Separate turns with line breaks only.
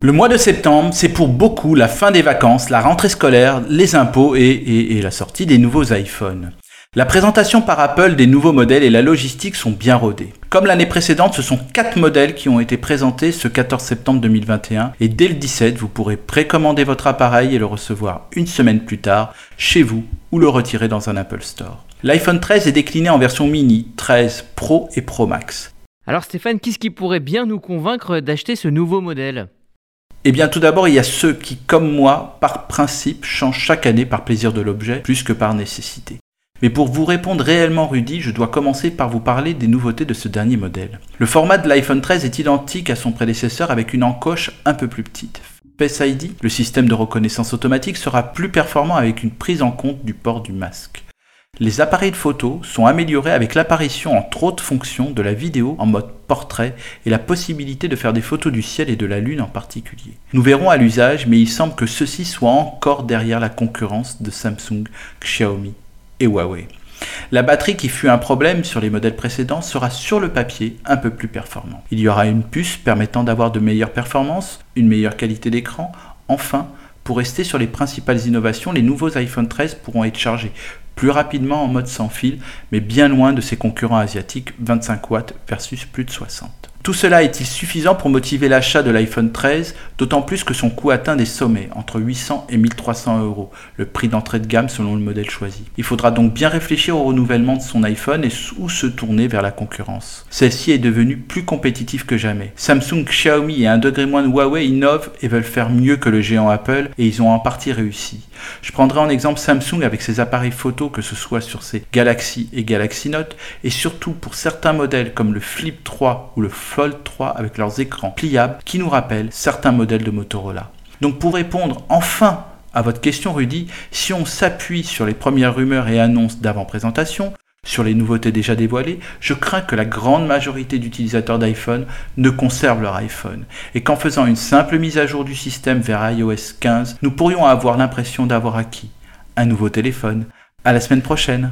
Le mois de septembre, c'est pour beaucoup la fin des vacances, la rentrée scolaire, les impôts et, la sortie des nouveaux iPhones. La présentation par Apple des nouveaux modèles et la logistique sont bien rodées. Comme l'année précédente, ce sont 4 modèles qui ont été présentés ce 14 septembre 2021 et dès le 17, vous pourrez précommander votre appareil et le recevoir une semaine plus tard chez vous ou le retirer dans un Apple Store. L'iPhone 13 est décliné en version mini, 13 Pro et Pro Max.
Alors Stéphane, qu'est-ce qui pourrait bien nous convaincre d'acheter ce nouveau modèle?
Eh bien, tout d'abord, il y a ceux qui, comme moi, par principe, changent chaque année par plaisir de l'objet, plus que par nécessité. Mais pour vous répondre réellement, Rudy, je dois commencer par vous parler des nouveautés de ce dernier modèle. Le format de l'iPhone 13 est identique à son prédécesseur avec une encoche un peu plus petite. Face ID, le système de reconnaissance automatique, sera plus performant avec une prise en compte du port du masque. Les appareils de photo sont améliorés avec l'apparition entre autres fonctions de la vidéo en mode portrait et la possibilité de faire des photos du ciel et de la lune en particulier. Nous verrons à l'usage, mais il semble que ceci soit encore derrière la concurrence de Samsung, Xiaomi et Huawei. La batterie qui fut un problème sur les modèles précédents sera sur le papier un peu plus performant. Il y aura une puce permettant d'avoir de meilleures performances, une meilleure qualité d'écran. Enfin, pour rester sur les principales innovations, les nouveaux iPhone 13 pourront être chargés plus rapidement en mode sans fil, mais bien loin de ses concurrents asiatiques 25 watts versus plus de 60. Tout cela est-il suffisant pour motiver l'achat de l'iPhone 13, d'autant plus que son coût atteint des sommets, entre 800 et 1300 euros, le prix d'entrée de gamme selon le modèle choisi. Il faudra donc bien réfléchir au renouvellement de son iPhone et où se tourner vers la concurrence. Celle-ci est devenue plus compétitive que jamais. Samsung, Xiaomi et un degré moins de Huawei innovent et veulent faire mieux que le géant Apple et ils ont en partie réussi. Je prendrai en exemple Samsung avec ses appareils photo, que ce soit sur ses Galaxy et Galaxy Note, et surtout pour certains modèles comme le Flip 3 ou le Fold 3 avec leurs écrans pliables qui nous rappellent certains modèles de Motorola. Donc pour répondre enfin à votre question Rudy, si on s'appuie sur les premières rumeurs et annonces d'avant-présentation, sur les nouveautés déjà dévoilées, je crains que la grande majorité d'utilisateurs d'iPhone ne conservent leur iPhone et qu'en faisant une simple mise à jour du système vers iOS 15, nous pourrions avoir l'impression d'avoir acquis un nouveau téléphone. À la semaine prochaine.